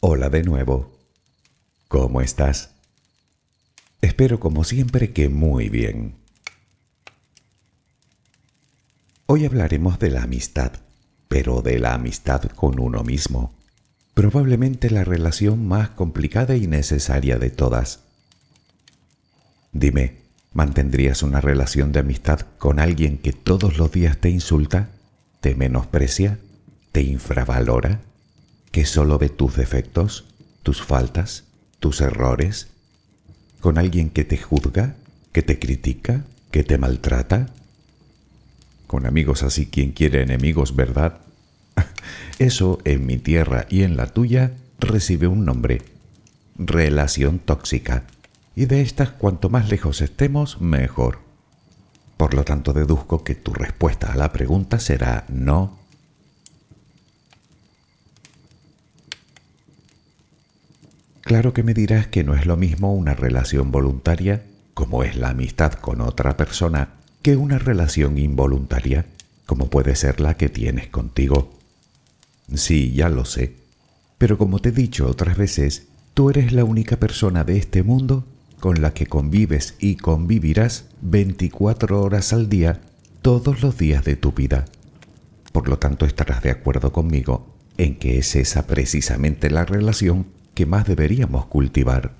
Hola de nuevo. ¿Cómo estás? Espero como siempre que muy bien. Hoy hablaremos de la amistad, pero de la amistad con uno mismo. Probablemente la relación más complicada y necesaria de todas. Dime, ¿mantendrías una relación de amistad con alguien que todos los días te insulta, te menosprecia, te infravalora, que solo ve tus defectos, tus faltas, tus errores? ¿Con alguien que te juzga, que te critica, que te maltrata? Con amigos así quien quiere enemigos, ¿verdad? Eso en mi tierra y en la tuya recibe un nombre, relación tóxica. Y de estas cuanto más lejos estemos, mejor. Por lo tanto, deduzco que tu respuesta a la pregunta será no. Claro que me dirás que no es lo mismo una relación voluntaria, como es la amistad con otra persona, que una relación involuntaria, como puede ser la que tienes contigo. Sí, ya lo sé. Pero como te he dicho otras veces, tú eres la única persona de este mundo con la que convives y convivirás 24 horas al día todos los días de tu vida. Por lo tanto, estarás de acuerdo conmigo en que es esa precisamente la relación que más deberíamos cultivar.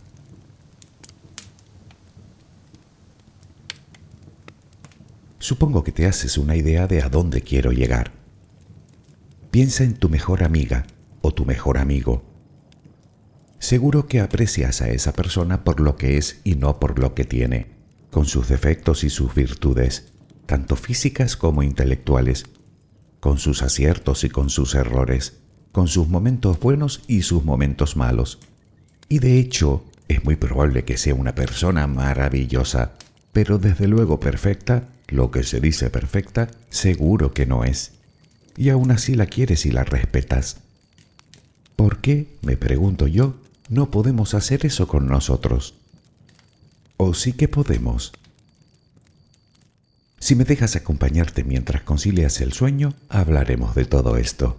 Supongo que te haces una idea de a dónde quiero llegar. Piensa en tu mejor amiga o tu mejor amigo. Seguro que aprecias a esa persona por lo que es y no por lo que tiene, con sus defectos y sus virtudes, tanto físicas como intelectuales, con sus aciertos y con sus errores, con sus momentos buenos y sus momentos malos. Y de hecho, es muy probable que sea una persona maravillosa, pero desde luego perfecta, lo que se dice perfecta, seguro que no es y aún así la quieres y la respetas. ¿Por qué, me pregunto yo, no podemos hacer eso con nosotros? ¿O sí que podemos? Si me dejas acompañarte mientras concilias el sueño, hablaremos de todo esto.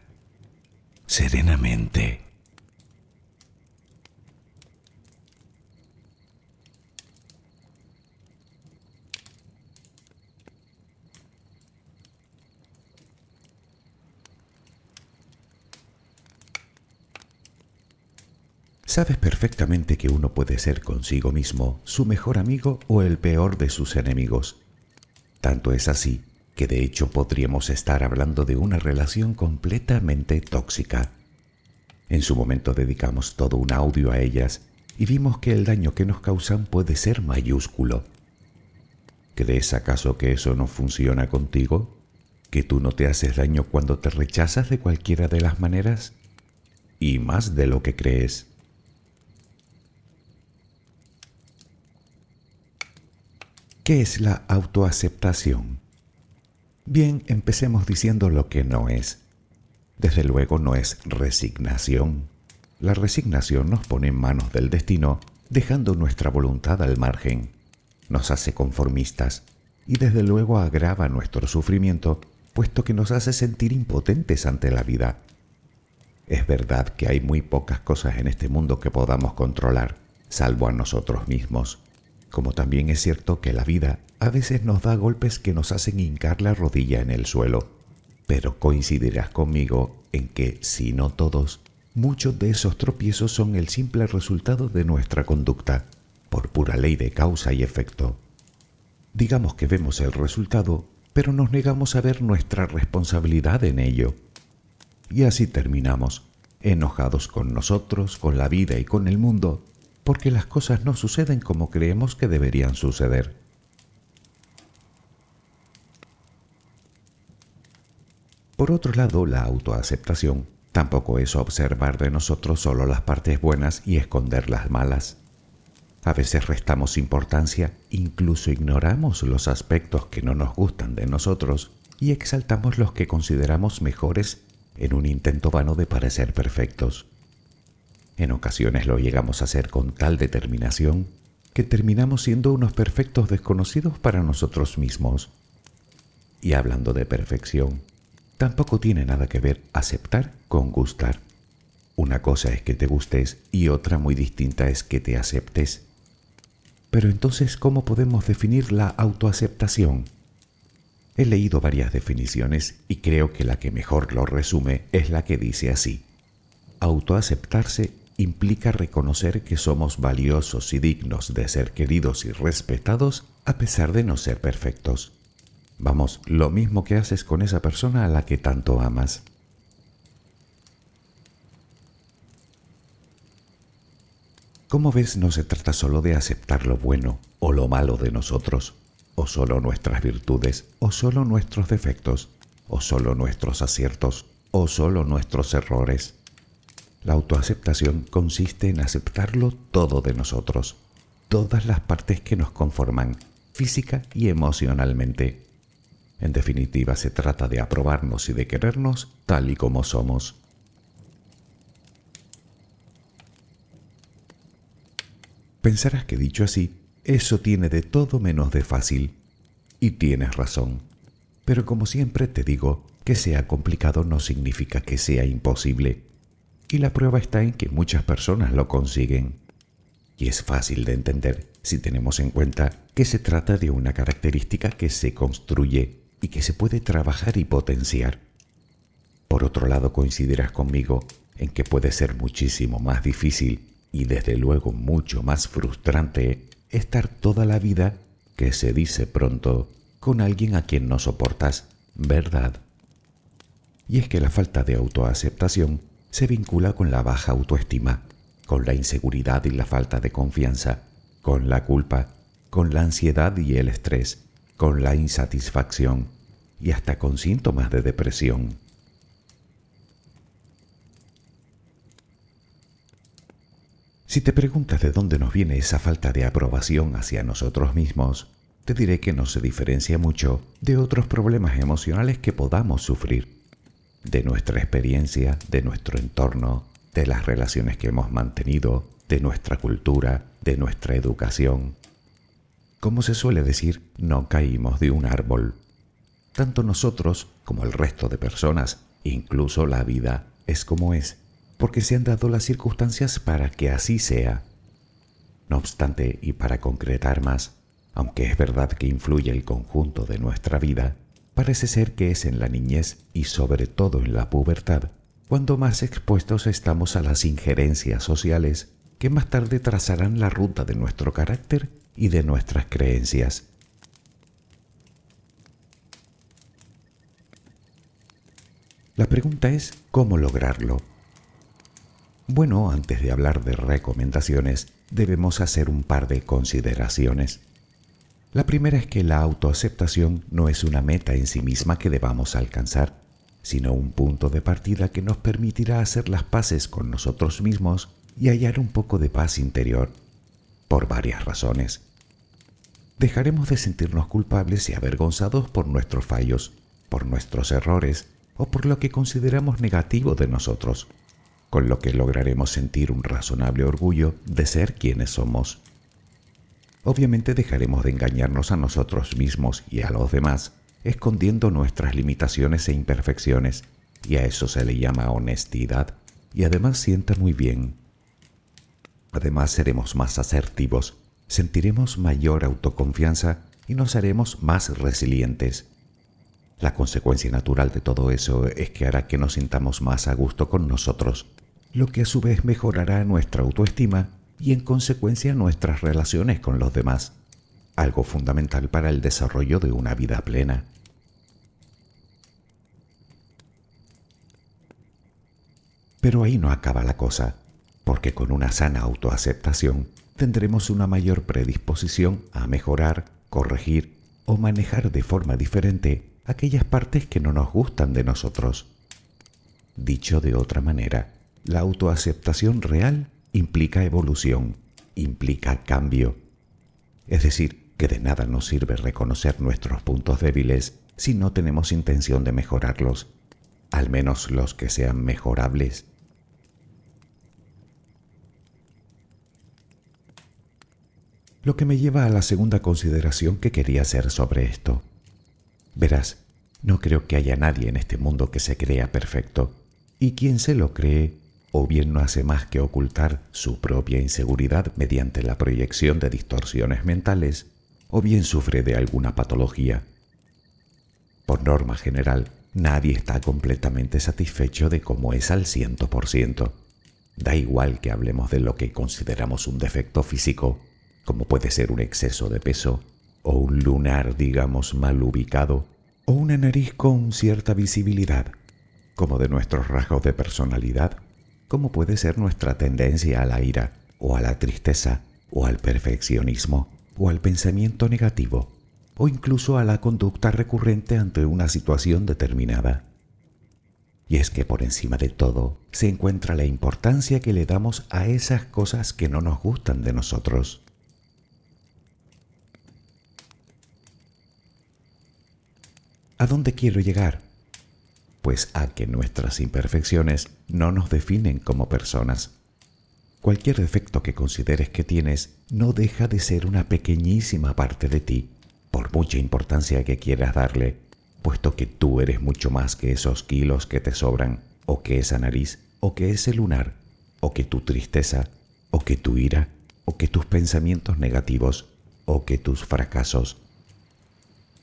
serenamente. Sabes perfectamente que uno puede ser consigo mismo su mejor amigo o el peor de sus enemigos. Tanto es así que de hecho podríamos estar hablando de una relación completamente tóxica. En su momento dedicamos todo un audio a ellas y vimos que el daño que nos causan puede ser mayúsculo. ¿Crees acaso que eso no funciona contigo? ¿Que tú no te haces daño cuando te rechazas de cualquiera de las maneras? Y más de lo que crees. ¿Qué es la autoaceptación? Bien, empecemos diciendo lo que no es. Desde luego no es resignación. La resignación nos pone en manos del destino, dejando nuestra voluntad al margen. Nos hace conformistas y desde luego agrava nuestro sufrimiento, puesto que nos hace sentir impotentes ante la vida. Es verdad que hay muy pocas cosas en este mundo que podamos controlar, salvo a nosotros mismos como también es cierto que la vida a veces nos da golpes que nos hacen hincar la rodilla en el suelo, pero coincidirás conmigo en que, si no todos, muchos de esos tropiezos son el simple resultado de nuestra conducta, por pura ley de causa y efecto. Digamos que vemos el resultado, pero nos negamos a ver nuestra responsabilidad en ello. Y así terminamos, enojados con nosotros, con la vida y con el mundo, porque las cosas no suceden como creemos que deberían suceder. Por otro lado, la autoaceptación tampoco es observar de nosotros solo las partes buenas y esconder las malas. A veces restamos importancia, incluso ignoramos los aspectos que no nos gustan de nosotros y exaltamos los que consideramos mejores en un intento vano de parecer perfectos. En ocasiones lo llegamos a hacer con tal determinación que terminamos siendo unos perfectos desconocidos para nosotros mismos. Y hablando de perfección, tampoco tiene nada que ver aceptar con gustar. Una cosa es que te gustes y otra muy distinta es que te aceptes. Pero entonces, ¿cómo podemos definir la autoaceptación? He leído varias definiciones y creo que la que mejor lo resume es la que dice así. Autoaceptarse implica reconocer que somos valiosos y dignos de ser queridos y respetados a pesar de no ser perfectos. Vamos, lo mismo que haces con esa persona a la que tanto amas. Como ves, no se trata solo de aceptar lo bueno o lo malo de nosotros, o solo nuestras virtudes, o solo nuestros defectos, o solo nuestros aciertos, o solo nuestros errores. La autoaceptación consiste en aceptarlo todo de nosotros, todas las partes que nos conforman, física y emocionalmente. En definitiva, se trata de aprobarnos y de querernos tal y como somos. Pensarás que dicho así, eso tiene de todo menos de fácil. Y tienes razón. Pero como siempre te digo, que sea complicado no significa que sea imposible. Y la prueba está en que muchas personas lo consiguen. Y es fácil de entender si tenemos en cuenta que se trata de una característica que se construye y que se puede trabajar y potenciar. Por otro lado, coincidirás conmigo en que puede ser muchísimo más difícil y desde luego mucho más frustrante estar toda la vida, que se dice pronto, con alguien a quien no soportas, ¿verdad? Y es que la falta de autoaceptación se vincula con la baja autoestima, con la inseguridad y la falta de confianza, con la culpa, con la ansiedad y el estrés, con la insatisfacción y hasta con síntomas de depresión. Si te preguntas de dónde nos viene esa falta de aprobación hacia nosotros mismos, te diré que no se diferencia mucho de otros problemas emocionales que podamos sufrir, de nuestra experiencia, de nuestro entorno, de las relaciones que hemos mantenido, de nuestra cultura, de nuestra educación. Como se suele decir, no caímos de un árbol. Tanto nosotros como el resto de personas, incluso la vida, es como es porque se han dado las circunstancias para que así sea. No obstante, y para concretar más, aunque es verdad que influye el conjunto de nuestra vida, parece ser que es en la niñez y sobre todo en la pubertad cuando más expuestos estamos a las injerencias sociales que más tarde trazarán la ruta de nuestro carácter y de nuestras creencias. La pregunta es cómo lograrlo. Bueno, antes de hablar de recomendaciones, debemos hacer un par de consideraciones. La primera es que la autoaceptación no es una meta en sí misma que debamos alcanzar, sino un punto de partida que nos permitirá hacer las paces con nosotros mismos y hallar un poco de paz interior, por varias razones. Dejaremos de sentirnos culpables y avergonzados por nuestros fallos, por nuestros errores o por lo que consideramos negativo de nosotros con lo que lograremos sentir un razonable orgullo de ser quienes somos. Obviamente dejaremos de engañarnos a nosotros mismos y a los demás, escondiendo nuestras limitaciones e imperfecciones, y a eso se le llama honestidad, y además sienta muy bien. Además seremos más asertivos, sentiremos mayor autoconfianza y nos haremos más resilientes. La consecuencia natural de todo eso es que hará que nos sintamos más a gusto con nosotros lo que a su vez mejorará nuestra autoestima y en consecuencia nuestras relaciones con los demás, algo fundamental para el desarrollo de una vida plena. Pero ahí no acaba la cosa, porque con una sana autoaceptación tendremos una mayor predisposición a mejorar, corregir o manejar de forma diferente aquellas partes que no nos gustan de nosotros. Dicho de otra manera, la autoaceptación real implica evolución, implica cambio. Es decir, que de nada nos sirve reconocer nuestros puntos débiles si no tenemos intención de mejorarlos, al menos los que sean mejorables. Lo que me lleva a la segunda consideración que quería hacer sobre esto. Verás, no creo que haya nadie en este mundo que se crea perfecto, y quien se lo cree o bien no hace más que ocultar su propia inseguridad mediante la proyección de distorsiones mentales, o bien sufre de alguna patología. Por norma general, nadie está completamente satisfecho de cómo es al ciento por ciento. Da igual que hablemos de lo que consideramos un defecto físico, como puede ser un exceso de peso, o un lunar, digamos, mal ubicado, o una nariz con cierta visibilidad, como de nuestros rasgos de personalidad, como puede ser nuestra tendencia a la ira, o a la tristeza, o al perfeccionismo, o al pensamiento negativo, o incluso a la conducta recurrente ante una situación determinada. Y es que por encima de todo se encuentra la importancia que le damos a esas cosas que no nos gustan de nosotros. ¿A dónde quiero llegar? Pues a que nuestras imperfecciones no nos definen como personas. Cualquier defecto que consideres que tienes no deja de ser una pequeñísima parte de ti, por mucha importancia que quieras darle puesto que tú eres mucho más que esos kilos que te sobran, o que esa nariz, o que ese lunar, o que tu tristeza, o que tu ira, o que tus pensamientos negativos, o que tus fracasos.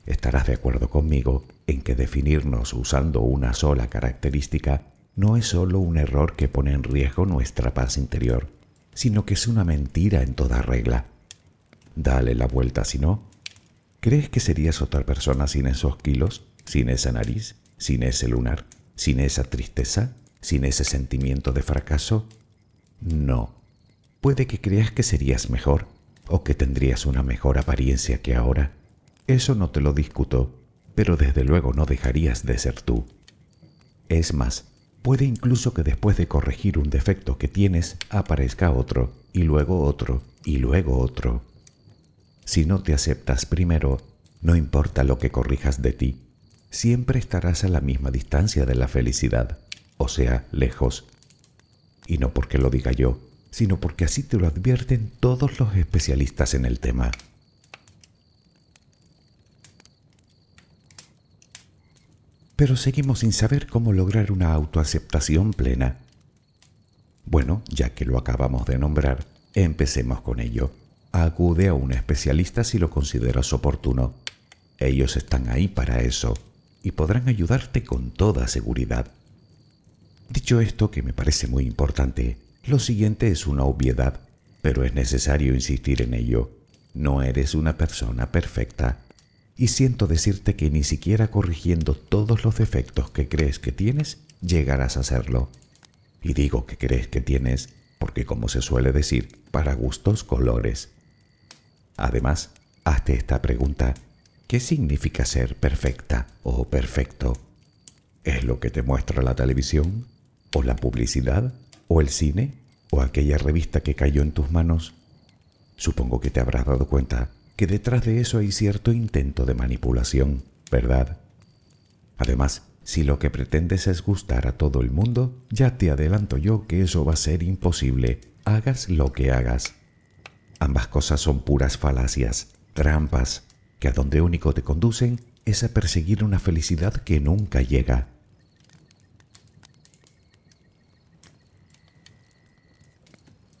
Estarás de acuerdo conmigo en que definirnos usando una sola característica no es solo un error que pone en riesgo nuestra paz interior, sino que es una mentira en toda regla. Dale la vuelta si no. ¿Crees que serías otra persona sin esos kilos? sin esa nariz, sin ese lunar, sin esa tristeza, sin ese sentimiento de fracaso? No. Puede que creas que serías mejor o que tendrías una mejor apariencia que ahora. Eso no te lo discuto, pero desde luego no dejarías de ser tú. Es más, puede incluso que después de corregir un defecto que tienes aparezca otro, y luego otro, y luego otro. Si no te aceptas primero, no importa lo que corrijas de ti, siempre estarás a la misma distancia de la felicidad, o sea, lejos. Y no porque lo diga yo, sino porque así te lo advierten todos los especialistas en el tema. Pero seguimos sin saber cómo lograr una autoaceptación plena. Bueno, ya que lo acabamos de nombrar, empecemos con ello. Acude a un especialista si lo consideras oportuno. Ellos están ahí para eso y podrán ayudarte con toda seguridad. Dicho esto, que me parece muy importante, lo siguiente es una obviedad, pero es necesario insistir en ello. No eres una persona perfecta. Y siento decirte que ni siquiera corrigiendo todos los defectos que crees que tienes, llegarás a serlo. Y digo que crees que tienes, porque como se suele decir, para gustos colores. Además, hazte esta pregunta ¿Qué significa ser perfecta o perfecto? ¿Es lo que te muestra la televisión? ¿O la publicidad? ¿O el cine? ¿O aquella revista que cayó en tus manos? Supongo que te habrás dado cuenta que detrás de eso hay cierto intento de manipulación, ¿verdad? Además, si lo que pretendes es gustar a todo el mundo, ya te adelanto yo que eso va a ser imposible, hagas lo que hagas. Ambas cosas son puras falacias, trampas, que a donde único te conducen es a perseguir una felicidad que nunca llega.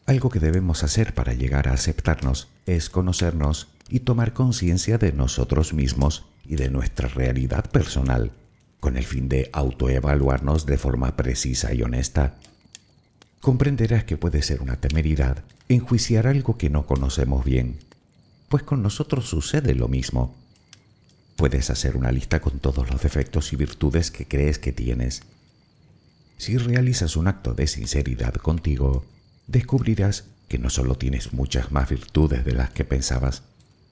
Algo que debemos hacer para llegar a aceptarnos es conocernos y tomar conciencia de nosotros mismos y de nuestra realidad personal, con el fin de autoevaluarnos de forma precisa y honesta. Comprenderás que puede ser una temeridad enjuiciar algo que no conocemos bien pues con nosotros sucede lo mismo. Puedes hacer una lista con todos los defectos y virtudes que crees que tienes. Si realizas un acto de sinceridad contigo, descubrirás que no solo tienes muchas más virtudes de las que pensabas,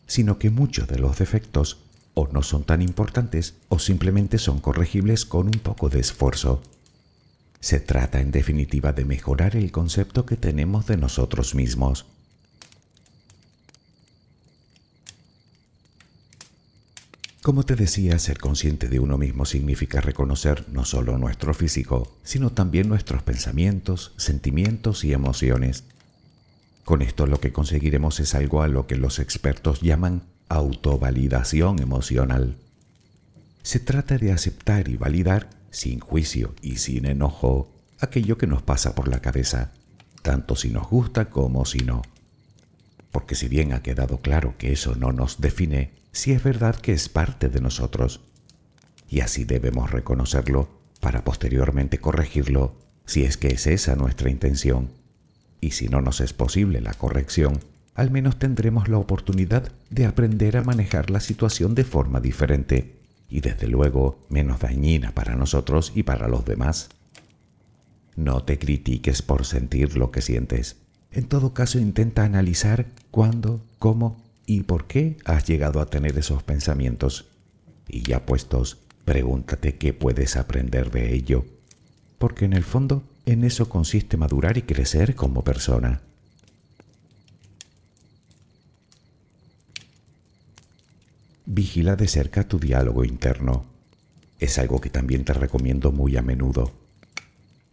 sino que muchos de los defectos o no son tan importantes o simplemente son corregibles con un poco de esfuerzo. Se trata en definitiva de mejorar el concepto que tenemos de nosotros mismos. Como te decía, ser consciente de uno mismo significa reconocer no solo nuestro físico, sino también nuestros pensamientos, sentimientos y emociones. Con esto lo que conseguiremos es algo a lo que los expertos llaman autovalidación emocional. Se trata de aceptar y validar, sin juicio y sin enojo, aquello que nos pasa por la cabeza, tanto si nos gusta como si no. Porque si bien ha quedado claro que eso no nos define, si es verdad que es parte de nosotros. Y así debemos reconocerlo para posteriormente corregirlo si es que es esa nuestra intención. Y si no nos es posible la corrección, al menos tendremos la oportunidad de aprender a manejar la situación de forma diferente y desde luego menos dañina para nosotros y para los demás. No te critiques por sentir lo que sientes. En todo caso, intenta analizar cuándo, cómo y por qué has llegado a tener esos pensamientos. Y ya puestos, pregúntate qué puedes aprender de ello. Porque en el fondo, en eso consiste madurar y crecer como persona. Vigila de cerca tu diálogo interno. Es algo que también te recomiendo muy a menudo.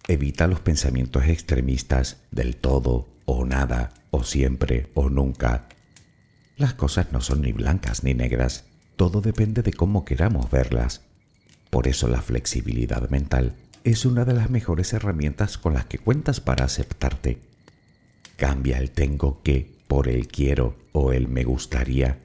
Evita los pensamientos extremistas del todo o nada o siempre o nunca. Las cosas no son ni blancas ni negras, todo depende de cómo queramos verlas. Por eso la flexibilidad mental es una de las mejores herramientas con las que cuentas para aceptarte. Cambia el tengo que por el quiero o el me gustaría.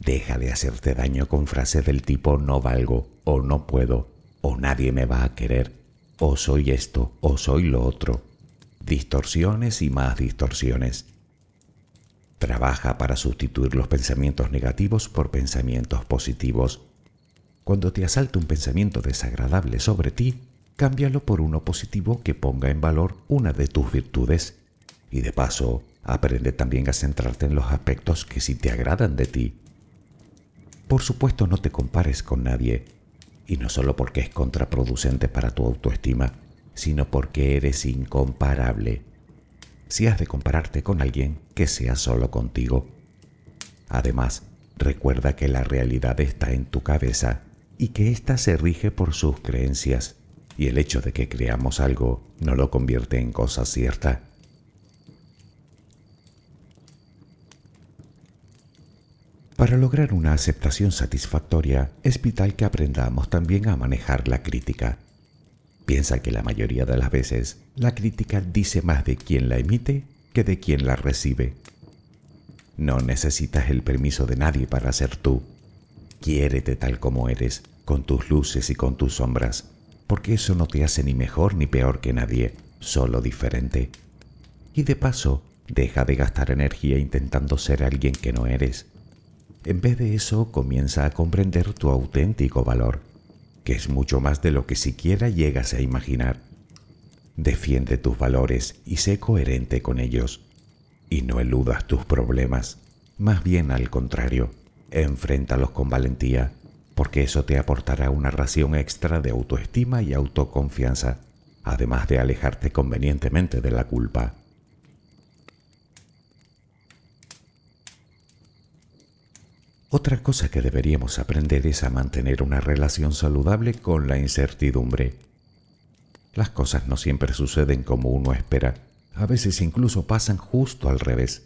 Deja de hacerte daño con frases del tipo no valgo o no puedo o nadie me va a querer o soy esto o soy lo otro. Distorsiones y más distorsiones. Trabaja para sustituir los pensamientos negativos por pensamientos positivos. Cuando te asalta un pensamiento desagradable sobre ti, cámbialo por uno positivo que ponga en valor una de tus virtudes. Y de paso, aprende también a centrarte en los aspectos que sí te agradan de ti. Por supuesto, no te compares con nadie y no solo porque es contraproducente para tu autoestima, sino porque eres incomparable. Si has de compararte con alguien, que sea solo contigo. Además, recuerda que la realidad está en tu cabeza y que ésta se rige por sus creencias, y el hecho de que creamos algo no lo convierte en cosa cierta. Para lograr una aceptación satisfactoria es vital que aprendamos también a manejar la crítica. Piensa que la mayoría de las veces la crítica dice más de quien la emite que de quien la recibe. No necesitas el permiso de nadie para ser tú. Quiérete tal como eres, con tus luces y con tus sombras, porque eso no te hace ni mejor ni peor que nadie, solo diferente. Y de paso, deja de gastar energía intentando ser alguien que no eres en vez de eso, comienza a comprender tu auténtico valor, que es mucho más de lo que siquiera llegas a imaginar. Defiende tus valores y sé coherente con ellos. Y no eludas tus problemas, más bien al contrario, enfréntalos con valentía, porque eso te aportará una ración extra de autoestima y autoconfianza, además de alejarte convenientemente de la culpa. Otra cosa que deberíamos aprender es a mantener una relación saludable con la incertidumbre. Las cosas no siempre suceden como uno espera, a veces incluso pasan justo al revés.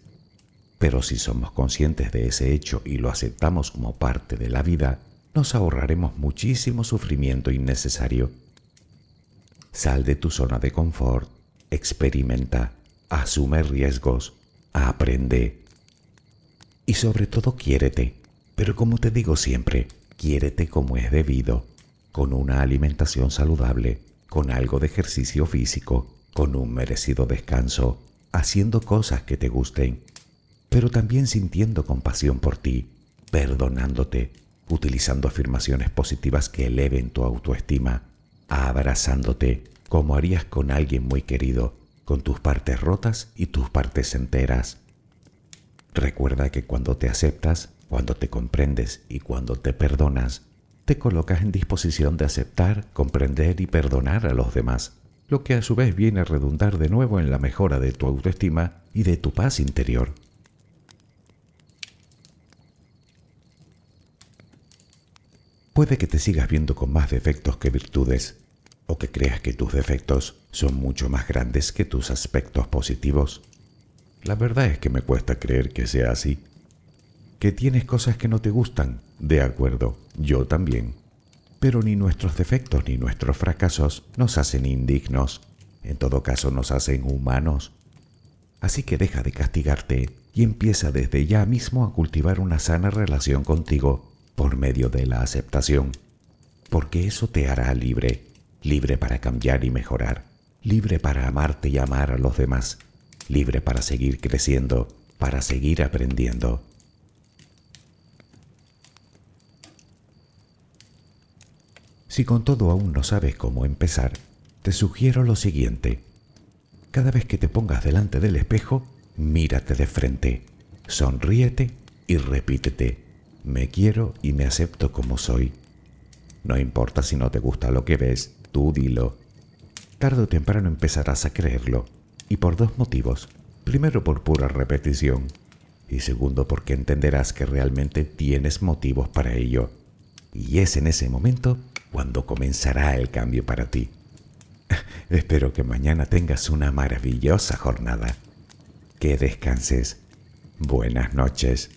Pero si somos conscientes de ese hecho y lo aceptamos como parte de la vida, nos ahorraremos muchísimo sufrimiento innecesario. Sal de tu zona de confort, experimenta, asume riesgos, aprende y sobre todo quiérete. Pero como te digo siempre, quiérete como es debido, con una alimentación saludable, con algo de ejercicio físico, con un merecido descanso, haciendo cosas que te gusten, pero también sintiendo compasión por ti, perdonándote, utilizando afirmaciones positivas que eleven tu autoestima, abrazándote como harías con alguien muy querido, con tus partes rotas y tus partes enteras. Recuerda que cuando te aceptas, cuando te comprendes y cuando te perdonas, te colocas en disposición de aceptar, comprender y perdonar a los demás, lo que a su vez viene a redundar de nuevo en la mejora de tu autoestima y de tu paz interior. Puede que te sigas viendo con más defectos que virtudes, o que creas que tus defectos son mucho más grandes que tus aspectos positivos. La verdad es que me cuesta creer que sea así que tienes cosas que no te gustan, de acuerdo, yo también. Pero ni nuestros defectos ni nuestros fracasos nos hacen indignos, en todo caso nos hacen humanos. Así que deja de castigarte y empieza desde ya mismo a cultivar una sana relación contigo por medio de la aceptación, porque eso te hará libre, libre para cambiar y mejorar, libre para amarte y amar a los demás, libre para seguir creciendo para seguir aprendiendo. Si con todo aún no sabes cómo empezar, te sugiero lo siguiente. Cada vez que te pongas delante del espejo, mírate de frente, sonríete y repítete, me quiero y me acepto como soy. No importa si no te gusta lo que ves, tú dilo. Tarde o temprano empezarás a creerlo, y por dos motivos. Primero por pura repetición, y segundo porque entenderás que realmente tienes motivos para ello. Y es en ese momento cuando comenzará el cambio para ti. Espero que mañana tengas una maravillosa jornada. Que descanses. Buenas noches.